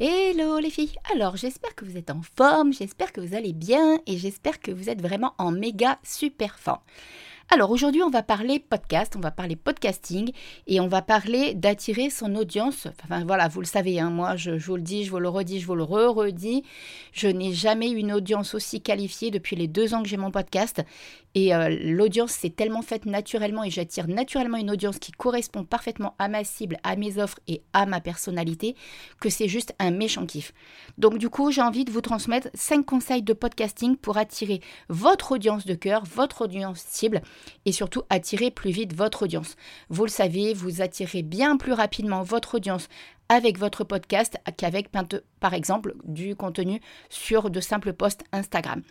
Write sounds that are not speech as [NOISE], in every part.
Hello les filles Alors j'espère que vous êtes en forme, j'espère que vous allez bien et j'espère que vous êtes vraiment en méga super forme. Alors aujourd'hui, on va parler podcast, on va parler podcasting et on va parler d'attirer son audience. Enfin voilà, vous le savez, hein, moi je, vous le dis, je vous le redis, je vous le re-redis. Je n'ai jamais eu une audience aussi qualifiée depuis les deux ans que j'ai mon podcast. Et euh, l'audience s'est tellement faite naturellement et j'attire naturellement une audience qui correspond parfaitement à ma cible, à mes offres et à ma personnalité que c'est juste un méchant kiff. Donc du coup, j'ai envie de vous transmettre cinq conseils de podcasting pour attirer votre audience de cœur, votre audience cible et surtout attirer plus vite votre audience. Vous le savez, vous attirez bien plus rapidement votre audience avec votre podcast qu'avec par exemple du contenu sur de simples posts Instagram.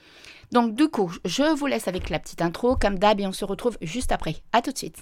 Donc du coup, je vous laisse avec la petite intro comme d'hab et on se retrouve juste après. À tout de suite.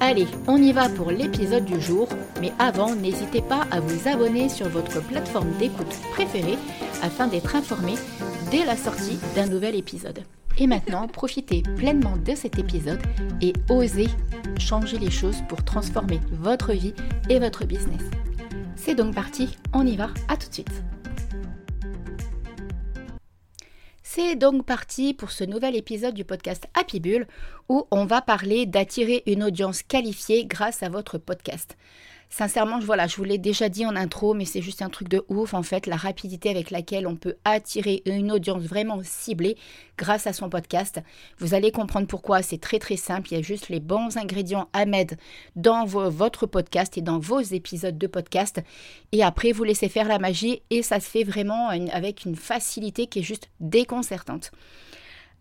Allez, on y va pour l'épisode du jour, mais avant, n'hésitez pas à vous abonner sur votre plateforme d'écoute préférée afin d'être informé dès la sortie d'un nouvel épisode. Et maintenant, [LAUGHS] profitez pleinement de cet épisode et osez changer les choses pour transformer votre vie et votre business. C'est donc parti, on y va, à tout de suite. C'est donc parti pour ce nouvel épisode du podcast Happy Bull où on va parler d'attirer une audience qualifiée grâce à votre podcast. Sincèrement, voilà, je vous l'ai déjà dit en intro, mais c'est juste un truc de ouf en fait, la rapidité avec laquelle on peut attirer une audience vraiment ciblée grâce à son podcast. Vous allez comprendre pourquoi, c'est très très simple, il y a juste les bons ingrédients à mettre dans votre podcast et dans vos épisodes de podcast. Et après, vous laissez faire la magie et ça se fait vraiment avec une facilité qui est juste déconcertante.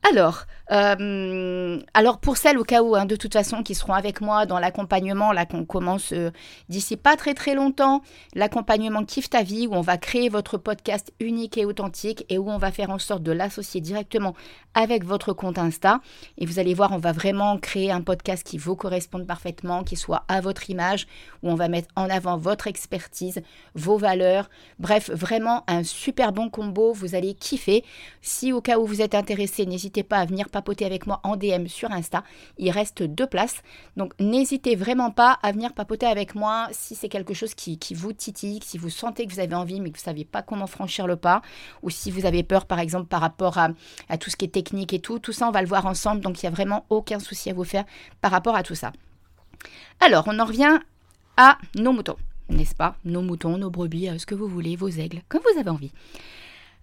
Alors, euh, alors pour celles au cas où, hein, de toute façon, qui seront avec moi dans l'accompagnement, là qu'on commence euh, d'ici pas très très longtemps, l'accompagnement Kiffe ta vie, où on va créer votre podcast unique et authentique et où on va faire en sorte de l'associer directement avec votre compte Insta. Et vous allez voir, on va vraiment créer un podcast qui vous corresponde parfaitement, qui soit à votre image, où on va mettre en avant votre expertise, vos valeurs. Bref, vraiment un super bon combo, vous allez kiffer. Si au cas où vous êtes intéressé, n'hésitez pas à venir papoter avec moi en DM sur Insta. Il reste deux places. Donc n'hésitez vraiment pas à venir papoter avec moi si c'est quelque chose qui, vous titille, si vous sentez que vous avez envie mais que vous ne savez pas comment franchir le pas, ou si vous avez peur par exemple par rapport à, tout ce qui est technique et tout. Tout ça, on va le voir ensemble. Donc il n'y a vraiment aucun souci à vous faire par rapport à tout ça. Alors, on en revient à nos moutons, n'est-ce pas? Nos moutons, nos brebis, ce que vous voulez, vos aigles, comme vous avez envie.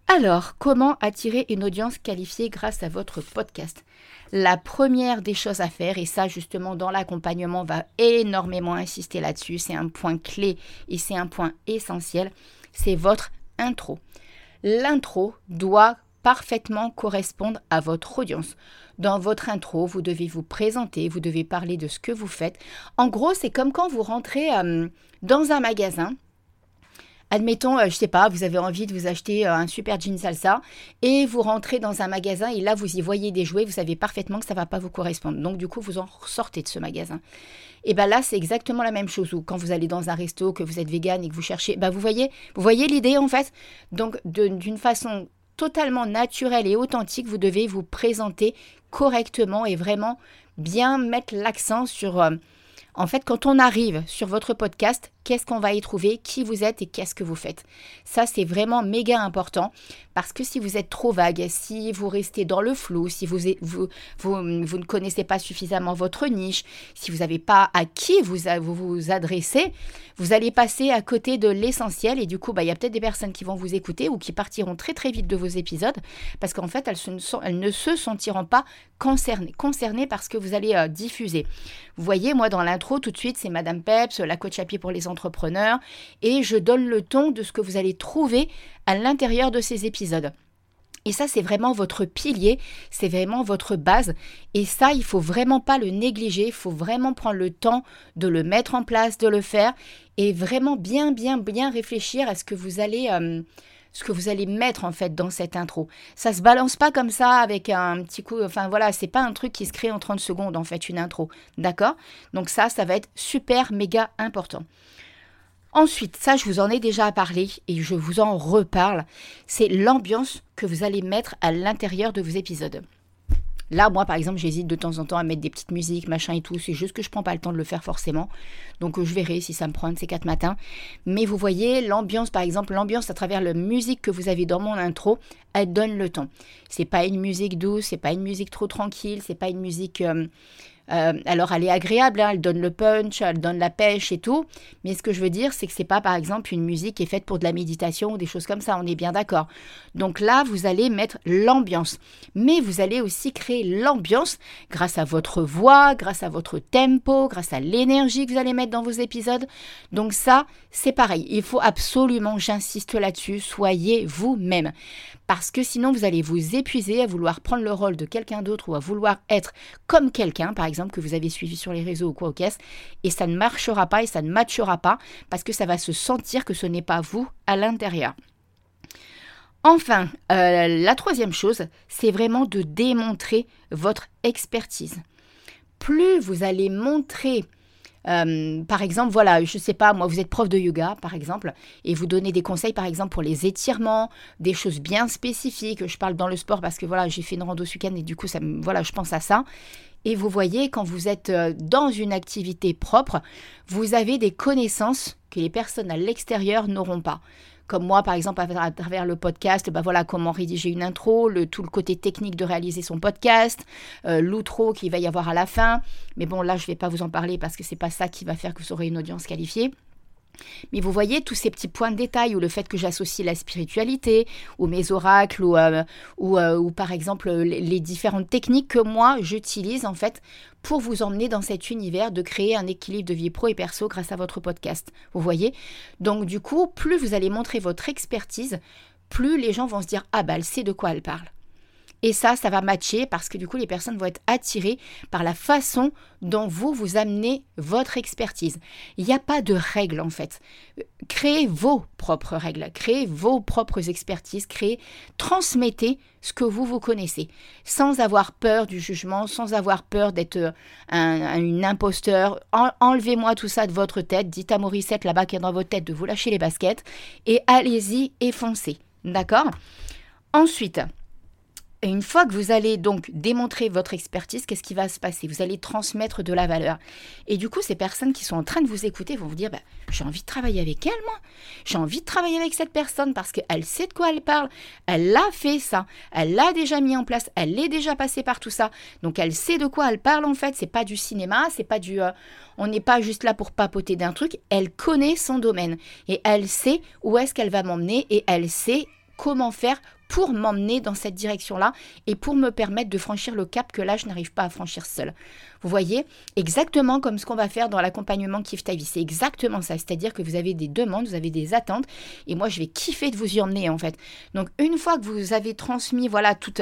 Alors, comment attirer une audience qualifiée grâce à votre podcast? La première des choses à faire, et ça justement dans l'accompagnement va énormément insister là-dessus, c'est un point clé et c'est un point essentiel, c'est votre intro. L'intro doit parfaitement correspondre à votre audience. Dans votre intro, vous devez vous présenter, vous devez parler de ce que vous faites. En gros, c'est comme quand vous rentrez euh, dans un magasin Admettons, je euh, je sais pas, vous avez envie de vous acheter euh, un super jean salsa et vous rentrez dans un magasin et là vous y voyez des jouets, vous savez parfaitement que ça va pas vous correspondre. Donc du coup, vous en ressortez de ce magasin. Et bien là, c'est exactement la même chose. Ou quand vous allez dans un resto, que vous êtes vegan et que vous cherchez, ben vous voyez, vous voyez l'idée en fait. Donc d'une façon totalement naturelle et authentique, vous devez vous présenter correctement et vraiment bien mettre l'accent sur euh, en fait, quand on arrive sur votre podcast, qu'est-ce qu'on va y trouver, qui vous êtes et qu'est-ce que vous faites? Ça, c'est vraiment méga important parce que si vous êtes trop vague, si vous restez dans le flou, si vous, ne connaissez pas suffisamment votre niche, si vous n'avez pas à qui vous, vous adressez, vous allez passer à côté de l'essentiel et du coup, bah, il y a peut-être des personnes qui vont vous écouter ou qui partiront très très vite de vos épisodes parce qu'en fait, elles, elles, ne se sentiront pas concernées, concernées par ce que vous allez euh, diffuser. Vous voyez, moi, dans l'intro, tout de suite, c'est Madame Peps, la coach à pied pour les entrepreneurs, et je donne le ton de ce que vous allez trouver à l'intérieur de ces épisodes. Et ça, c'est vraiment votre pilier, c'est vraiment votre base. Et ça, il faut vraiment pas le négliger, il faut vraiment prendre le temps de le mettre en place, de le faire, et vraiment bien, bien, bien réfléchir à ce que vous allez... Euh, ce que vous allez mettre en fait dans cette intro. Ça se balance pas comme ça avec un petit coup, enfin voilà, c'est pas un truc qui se crée en 30 secondes en fait une intro, d'accord? Donc ça ça va être super méga important. Ensuite, ça je vous en ai déjà parlé et je vous en reparle, c'est l'ambiance que vous allez mettre à l'intérieur de vos épisodes. Là, moi, par exemple, j'hésite de temps en temps à mettre des petites musiques, machin et tout. C'est juste que je prends pas le temps de le faire forcément. Donc, je verrai si ça me prend ces quatre matins. Mais vous voyez, l'ambiance, par exemple, l'ambiance à travers la musique que vous avez dans mon intro, elle donne le temps. C'est pas une musique douce, c'est pas une musique trop tranquille, c'est pas une musique euh, euh, alors, elle est agréable, hein, elle donne le punch, elle donne la pêche et tout. Mais ce que je veux dire, c'est que c'est pas, par exemple, une musique qui est faite pour de la méditation ou des choses comme ça. On est bien d'accord. Donc là, vous allez mettre l'ambiance. Mais vous allez aussi créer l'ambiance grâce à votre voix, grâce à votre tempo, grâce à l'énergie que vous allez mettre dans vos épisodes. Donc ça, c'est pareil. Il faut absolument, j'insiste là-dessus, soyez vous-même. Parce que sinon, vous allez vous épuiser à vouloir prendre le rôle de quelqu'un d'autre ou à vouloir être comme quelqu'un, par exemple que vous avez suivi sur les réseaux ou quoi au caisse, et ça ne marchera pas et ça ne matchera pas parce que ça va se sentir que ce n'est pas vous à l'intérieur. Enfin, euh, la troisième chose, c'est vraiment de démontrer votre expertise. Plus vous allez montrer euh, par exemple, voilà, je sais pas, moi, vous êtes prof de yoga, par exemple, et vous donnez des conseils, par exemple, pour les étirements, des choses bien spécifiques. Je parle dans le sport parce que voilà, j'ai fait une rando ce week-end et du coup, voilà, je pense à ça. Et vous voyez, quand vous êtes euh, dans une activité propre, vous avez des connaissances que les personnes à l'extérieur n'auront pas. Comme moi, par exemple, à travers le podcast, bah voilà comment rédiger une intro, le, tout le côté technique de réaliser son podcast, euh, l'outro qu'il va y avoir à la fin. Mais bon, là, je ne vais pas vous en parler parce que c'est pas ça qui va faire que vous aurez une audience qualifiée. Mais vous voyez tous ces petits points de détail ou le fait que j'associe la spiritualité ou mes oracles ou, euh, euh, par exemple les, différentes techniques que moi j'utilise en fait pour vous emmener dans cet univers de créer un équilibre de vie pro et perso grâce à votre podcast. Vous voyez? Donc du coup, plus vous allez montrer votre expertise, plus les gens vont se dire ah bah elle sait de quoi elle parle. Et ça, ça va matcher parce que du coup, les personnes vont être attirées par la façon dont vous, vous amenez votre expertise. Il n'y a pas de règles en fait. Créez vos propres règles, créez vos propres expertises, créez, transmettez ce que vous, vous connaissez, sans avoir peur du jugement, sans avoir peur d'être euh, un, une imposteur. enlevez-moi tout ça de votre tête, dites à Morissette là-bas qui est dans votre tête de vous lâcher les baskets et allez-y et foncez. D'accord? Ensuite, et une fois que vous allez donc démontrer votre expertise, qu'est-ce qui va se passer? Vous allez transmettre de la valeur. Et du coup, ces personnes qui sont en train de vous écouter vont vous dire, bah, j'ai envie de travailler avec elle, moi. J'ai envie de travailler avec cette personne parce qu'elle sait de quoi elle parle. Elle a fait ça. Elle l'a déjà mis en place. Elle est déjà passée par tout ça. Donc, elle sait de quoi elle parle, en fait. C'est pas du cinéma. C'est pas du... Euh, on n'est pas juste là pour papoter d'un truc. Elle connaît son domaine. Et elle sait où est-ce qu'elle va m'emmener. Et elle sait comment faire pour m'emmener dans cette direction-là et pour me permettre de franchir le cap que là, je n'arrive pas à franchir seule. Vous voyez, exactement comme ce qu'on va faire dans l'accompagnement Kiff ta. C'est exactement ça. C'est-à-dire que vous avez des demandes, vous avez des attentes et moi, je vais kiffer de vous y emmener en fait. Donc, une fois que vous avez transmis voilà toutes,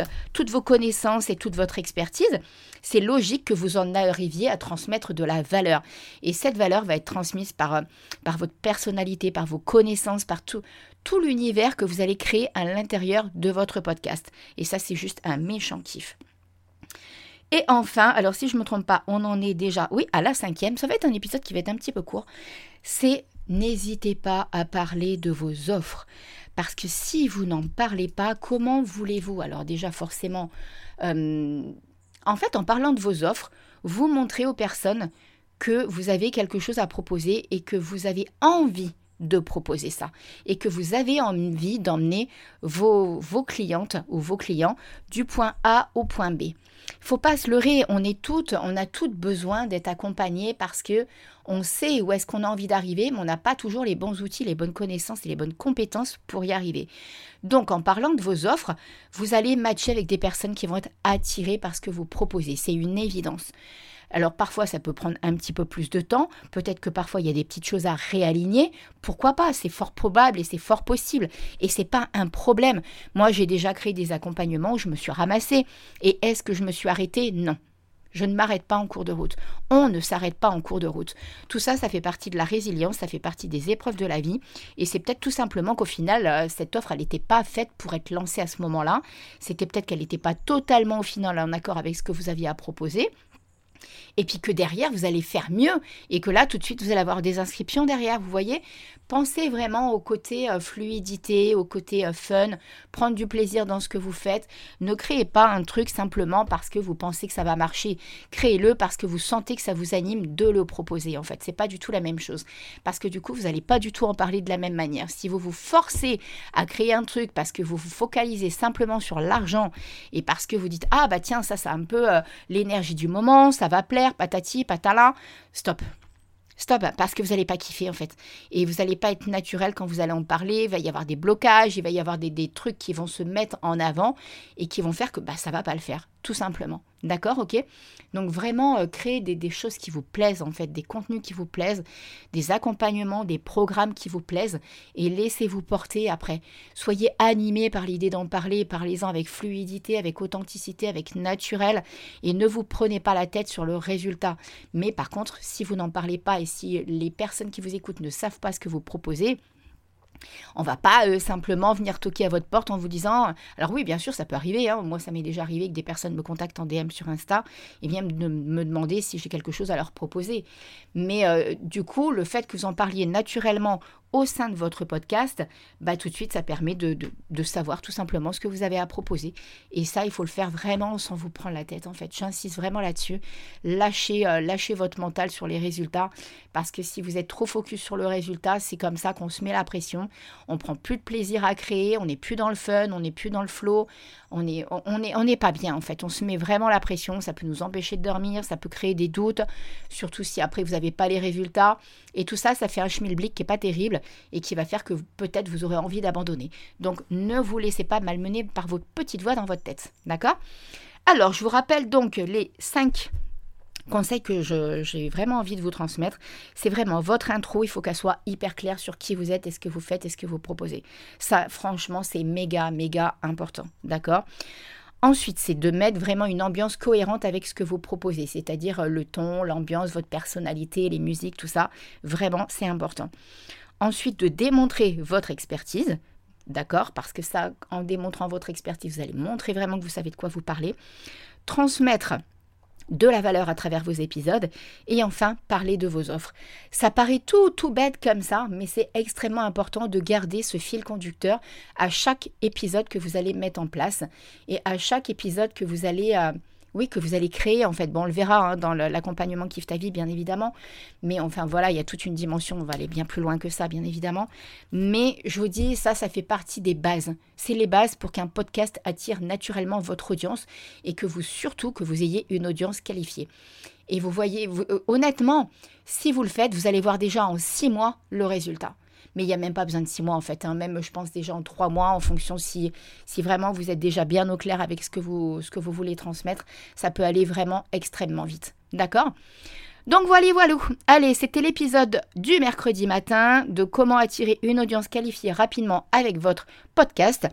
vos connaissances et toute votre expertise, c'est logique que vous en arriviez à transmettre de la valeur. Et cette valeur va être transmise par, par votre personnalité, par vos connaissances, par tout, tout l'univers que vous allez créer à l'intérieur de votre podcast. Et ça, c'est juste un méchant kiff. Et enfin, alors si je ne me trompe pas, on en est déjà, oui, à la cinquième. Ça va être un épisode qui va être un petit peu court. C'est n'hésitez pas à parler de vos offres. Parce que si vous n'en parlez pas, comment voulez-vous? Alors déjà, forcément, euh, en fait, en parlant de vos offres, vous montrez aux personnes que vous avez quelque chose à proposer et que vous avez envie de proposer ça et que vous avez envie d'emmener vos, vos clientes ou vos clients du point A au point B. Faut pas se leurrer, on est toutes, on a toutes besoin d'être accompagnées parce que on sait où est-ce qu'on a envie d'arriver, mais on n'a pas toujours les bons outils, les bonnes connaissances et les bonnes compétences pour y arriver. Donc en parlant de vos offres, vous allez matcher avec des personnes qui vont être attirées par ce que vous proposez, c'est une évidence. Alors parfois ça peut prendre un petit peu plus de temps, peut-être que parfois il y a des petites choses à réaligner, pourquoi pas, c'est fort probable et c'est fort possible et c'est pas un problème. Moi j'ai déjà créé des accompagnements où je me suis ramassée et est-ce que je me suis arrêtée? Non. Je ne m'arrête pas en cours de route. On ne s'arrête pas en cours de route. Tout ça, ça fait partie de la résilience, ça fait partie des épreuves de la vie. Et c'est peut-être tout simplement qu'au final, euh, cette offre, elle n'était pas faite pour être lancée à ce moment-là. C'était peut-être qu'elle n'était pas totalement au final en accord avec ce que vous aviez à proposer et puis que derrière, vous allez faire mieux, et que là, tout de suite, vous allez avoir des inscriptions derrière, vous voyez. Pensez vraiment au côté euh, fluidité, au côté euh, fun, prendre du plaisir dans ce que vous faites. Ne créez pas un truc simplement parce que vous pensez que ça va marcher. Créez-le parce que vous sentez que ça vous anime de le proposer. En fait, c'est pas du tout la même chose. Parce que du coup, vous n'allez pas du tout en parler de la même manière. Si vous vous forcez à créer un truc parce que vous vous focalisez simplement sur l'argent et parce que vous dites ah bah tiens ça c'est un peu euh, l'énergie du moment, ça va plaire, patati patala, stop. Stop, parce que vous n'allez pas kiffer en fait. Et vous n'allez pas être naturel quand vous allez en parler. Il va y avoir des blocages, il va y avoir des, des trucs qui vont se mettre en avant et qui vont faire que bah, ça va pas le faire tout simplement. D'accord, ok Donc vraiment euh, créer des, choses qui vous plaisent, en fait, des contenus qui vous plaisent, des accompagnements, des programmes qui vous plaisent, et laissez-vous porter après. Soyez animés par l'idée d'en parler, parlez-en avec fluidité, avec authenticité, avec naturel, et ne vous prenez pas la tête sur le résultat. Mais par contre, si vous n'en parlez pas et si les personnes qui vous écoutent ne savent pas ce que vous proposez, on va pas euh, simplement venir toquer à votre porte en vous disant. Alors oui, bien sûr, ça peut arriver. Hein. Moi, ça m'est déjà arrivé que des personnes me contactent en DM sur Insta et viennent me demander si j'ai quelque chose à leur proposer. Mais euh, du coup, le fait que vous en parliez naturellement au sein de votre podcast, bah, tout de suite, ça permet de, savoir tout simplement ce que vous avez à proposer. Et ça, il faut le faire vraiment sans vous prendre la tête, en fait. J'insiste vraiment là-dessus. Lâchez, euh, lâchez votre mental sur les résultats, parce que si vous êtes trop focus sur le résultat, c'est comme ça qu'on se met la pression. On prend plus de plaisir à créer, on n'est plus dans le fun, on n'est plus dans le flow, on n'est on est, on est pas bien, en fait. On se met vraiment la pression, ça peut nous empêcher de dormir, ça peut créer des doutes, surtout si après vous n'avez pas les résultats. Et tout ça, ça fait un schmilblick qui n'est pas terrible et qui va faire que peut-être vous aurez envie d'abandonner. Donc ne vous laissez pas malmener par votre petite voix dans votre tête. D'accord? Alors, je vous rappelle donc les 5 conseils que j'ai vraiment envie de vous transmettre. C'est vraiment votre intro, il faut qu'elle soit hyper claire sur qui vous êtes et ce que vous faites et ce que vous proposez. Ça, franchement, c'est méga, méga important. D'accord? Ensuite, c'est de mettre vraiment une ambiance cohérente avec ce que vous proposez, c'est-à-dire euh, le ton, l'ambiance, votre personnalité, les musiques, tout ça. Vraiment, c'est important. Ensuite, de démontrer votre expertise. D'accord Parce que ça, en démontrant votre expertise, vous allez montrer vraiment que vous savez de quoi vous parlez. Transmettre de la valeur à travers vos épisodes et enfin parler de vos offres. Ça paraît tout tout bête comme ça, mais c'est extrêmement important de garder ce fil conducteur à chaque épisode que vous allez mettre en place et à chaque épisode que vous allez euh, oui, que vous allez créer, en fait. Bon, on le verra hein, dans l'accompagnement Kiffe bien évidemment. Mais enfin, voilà, il y a toute une dimension. On va aller bien plus loin que ça, bien évidemment. Mais je vous dis, ça, ça fait partie des bases. C'est les bases pour qu'un podcast attire naturellement votre audience et que vous, surtout, que vous ayez une audience qualifiée. Et vous voyez, euh, honnêtement, si vous le faites, vous allez voir déjà en six mois le résultat mais il n'y a même pas besoin de six mois en fait. Hein. Même, je pense déjà en trois mois, en fonction si, si vraiment vous êtes déjà bien au clair avec ce que, vous, ce que vous voulez transmettre, ça peut aller vraiment extrêmement vite. D'accord? Donc voilà, voilà. Allez, c'était l'épisode du mercredi matin de comment attirer une audience qualifiée rapidement avec votre podcast.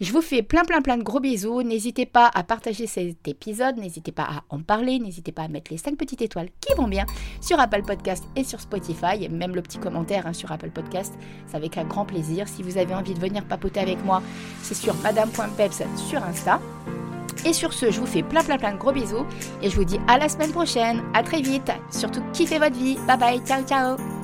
Je vous fais plein plein plein de gros bisous. N'hésitez pas à partager cet épisode, n'hésitez pas à en parler, n'hésitez pas à mettre les 5 petites étoiles qui vont bien sur Apple Podcast et sur Spotify, même le petit commentaire hein, sur Apple Podcast, c'est avec un grand plaisir. Si vous avez envie de venir papoter avec moi, c'est sur madame.peps sur Insta. Et sur ce, je vous fais plein plein plein de gros bisous. Et je vous dis à la semaine prochaine, à très vite, surtout kiffez votre vie, bye bye, ciao ciao